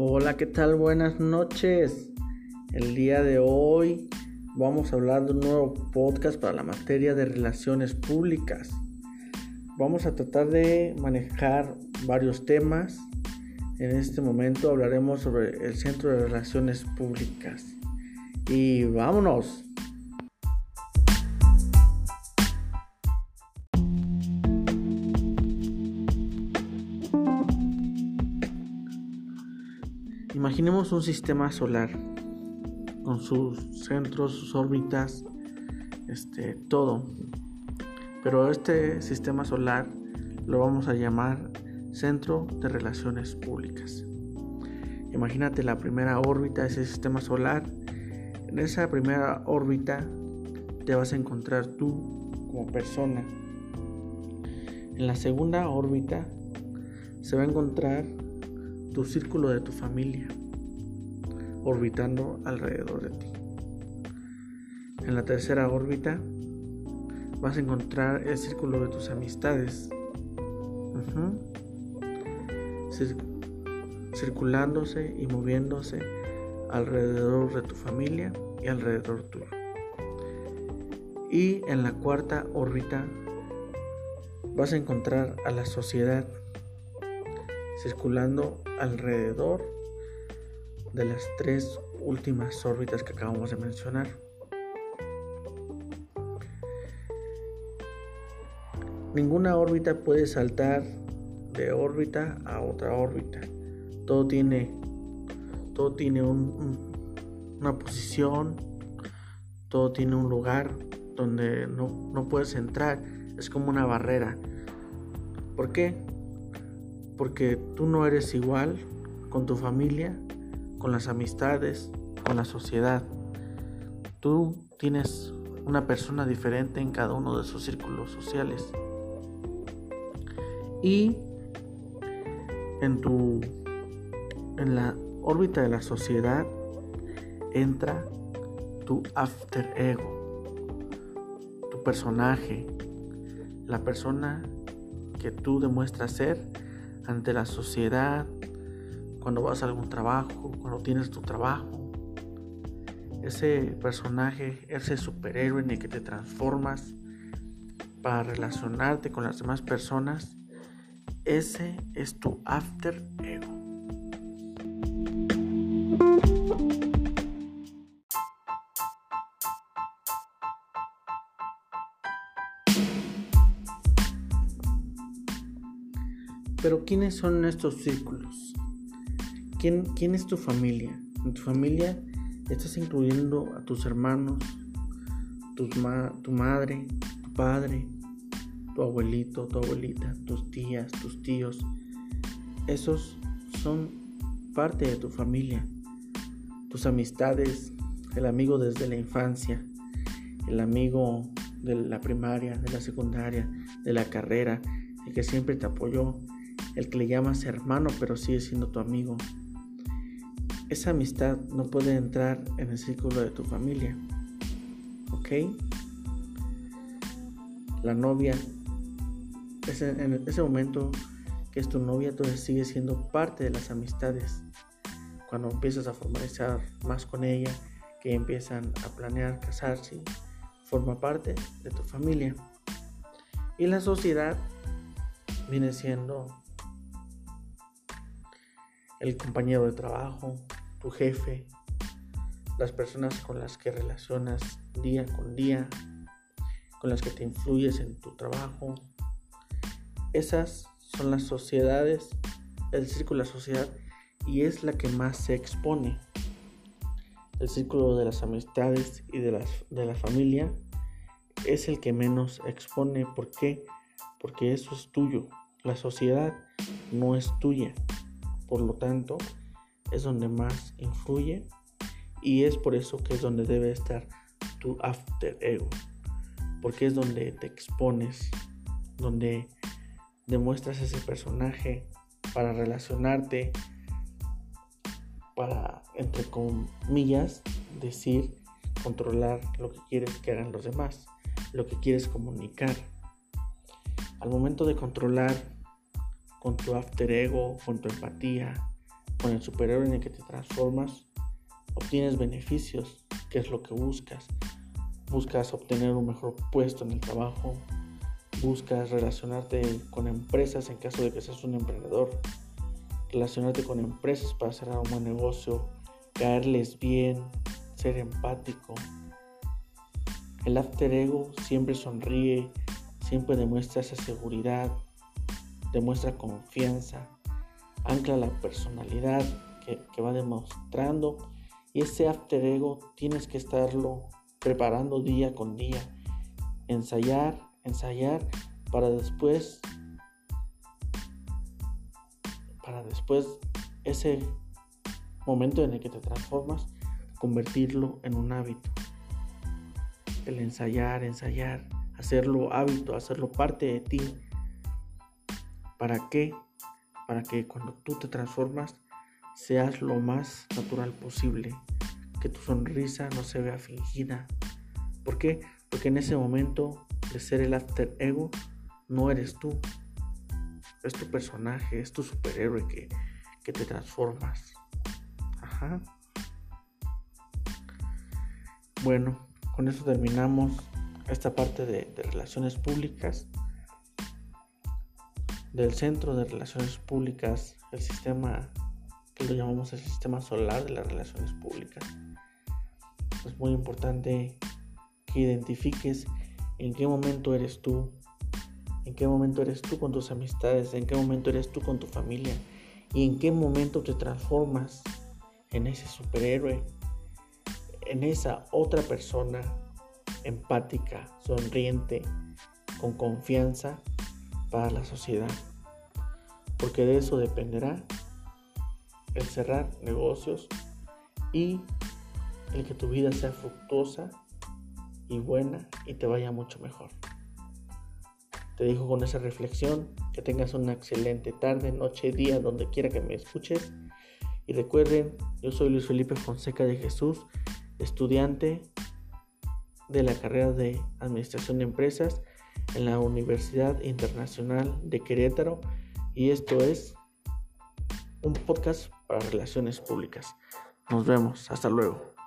Hola, ¿qué tal? Buenas noches. El día de hoy vamos a hablar de un nuevo podcast para la materia de relaciones públicas. Vamos a tratar de manejar varios temas. En este momento hablaremos sobre el Centro de Relaciones Públicas. Y vámonos. Imaginemos un sistema solar con sus centros, sus órbitas, este, todo. Pero este sistema solar lo vamos a llamar Centro de Relaciones Públicas. Imagínate la primera órbita de ese sistema solar. En esa primera órbita te vas a encontrar tú como persona. En la segunda órbita se va a encontrar tu círculo de tu familia orbitando alrededor de ti. En la tercera órbita vas a encontrar el círculo de tus amistades. circulándose y moviéndose alrededor de tu familia y alrededor tuyo. Y en la cuarta órbita vas a encontrar a la sociedad circulando alrededor de las tres últimas órbitas que acabamos de mencionar. Ninguna órbita puede saltar de órbita a otra órbita. Todo tiene, todo tiene una posición, todo tiene un lugar donde no, no puedes entrar. Es como una barrera. ¿Por qué? Porque tú no eres igual con tu familia, con las amistades, con la sociedad. Tú tienes una persona diferente en cada uno de sus círculos sociales. Y en tu en la órbita de la sociedad entra tu after ego, tu personaje, la persona que tú demuestras ser ante la sociedad, cuando vas a algún trabajo, cuando tienes tu trabajo. Ese personaje, ese superhéroe en el que te transformas para relacionarte con las demás personas, ese es tu after ego. Pero ¿quiénes son estos círculos? ¿Quién, ¿Quién, es tu familia? En tu familia estás incluyendo a tus hermanos, tu madre, tu padre, tu abuelito, tu abuelita, tus tías, tus tíos. Esos son parte de tu familia. Tus amistades, el amigo desde la infancia, el amigo de la primaria, de la secundaria, de la carrera, el que siempre te apoyó, el que le llamas hermano pero sigue siendo tu amigo. Esa amistad no puede entrar en el círculo de tu familia. ¿Ok? La novia, en ese momento que es tu novia, todavía sigue siendo parte de las amistades. Cuando empiezas a formalizar más con ella, que empiezan a planear casarse, forma parte de tu familia. Y la sociedad viene siendo el compañero de trabajo, tu jefe, las personas con las que relacionas día con día, con las que te influyes en tu trabajo. Esas son las sociedades, el círculo de la sociedad y es la que más se expone. El círculo de las amistades y de, las, de la familia es el que menos expone. ¿Por qué? Porque eso es tuyo. La sociedad no es tuya. Por lo tanto, es donde más influye y es por eso que es donde debe estar tu after ego. Porque es donde te expones, donde demuestras ese personaje para relacionarte, para, entre comillas, decir, controlar lo que quieres que hagan los demás, lo que quieres comunicar. Al momento de controlar con tu after ego, con tu empatía, con el superhéroe en el que te transformas, obtienes beneficios, que es lo que buscas. Buscas obtener un mejor puesto en el trabajo, buscas relacionarte con empresas en caso de que seas un emprendedor, relacionarte con empresas para cerrar un buen negocio, caerles bien, ser empático. El after ego siempre sonríe, siempre demuestra esa seguridad, demuestra confianza, ancla la personalidad que, que va demostrando y ese after ego tienes que estarlo preparando día con día, ensayar, ensayar para después para después ese momento en el que te transformas convertirlo en un hábito. El ensayar ensayar hacerlo hábito hacerlo parte de ti para qué para que cuando tú te transformas seas lo más natural posible que tu sonrisa no se vea fingida ¿por qué? porque en ese momento de ser el after ego, no eres tú. Es tu personaje, es tu superhéroe que, te transformas. Ajá. Bueno, con eso terminamos esta parte de, de relaciones públicas. Del centro de relaciones públicas, el sistema que lo llamamos el sistema solar de las relaciones públicas. Es muy importante que identifiques en qué momento eres tú, en qué momento eres tú con tus amistades, en qué momento eres tú con tu familia y en qué momento te transformas en ese superhéroe, en esa otra persona empática, sonriente, con confianza para la sociedad. Porque de eso dependerá el cerrar negocios y el que tu vida sea fructuosa y buena y te vaya mucho mejor. Te dejo con esa reflexión, que tengas una excelente tarde, noche, día, donde quiera que me escuches. Y recuerden, yo soy Luis Felipe Fonseca de Jesús, estudiante de la carrera de Administración de Empresas en la Universidad Internacional de Querétaro y esto es un podcast para relaciones públicas. Nos vemos, hasta luego.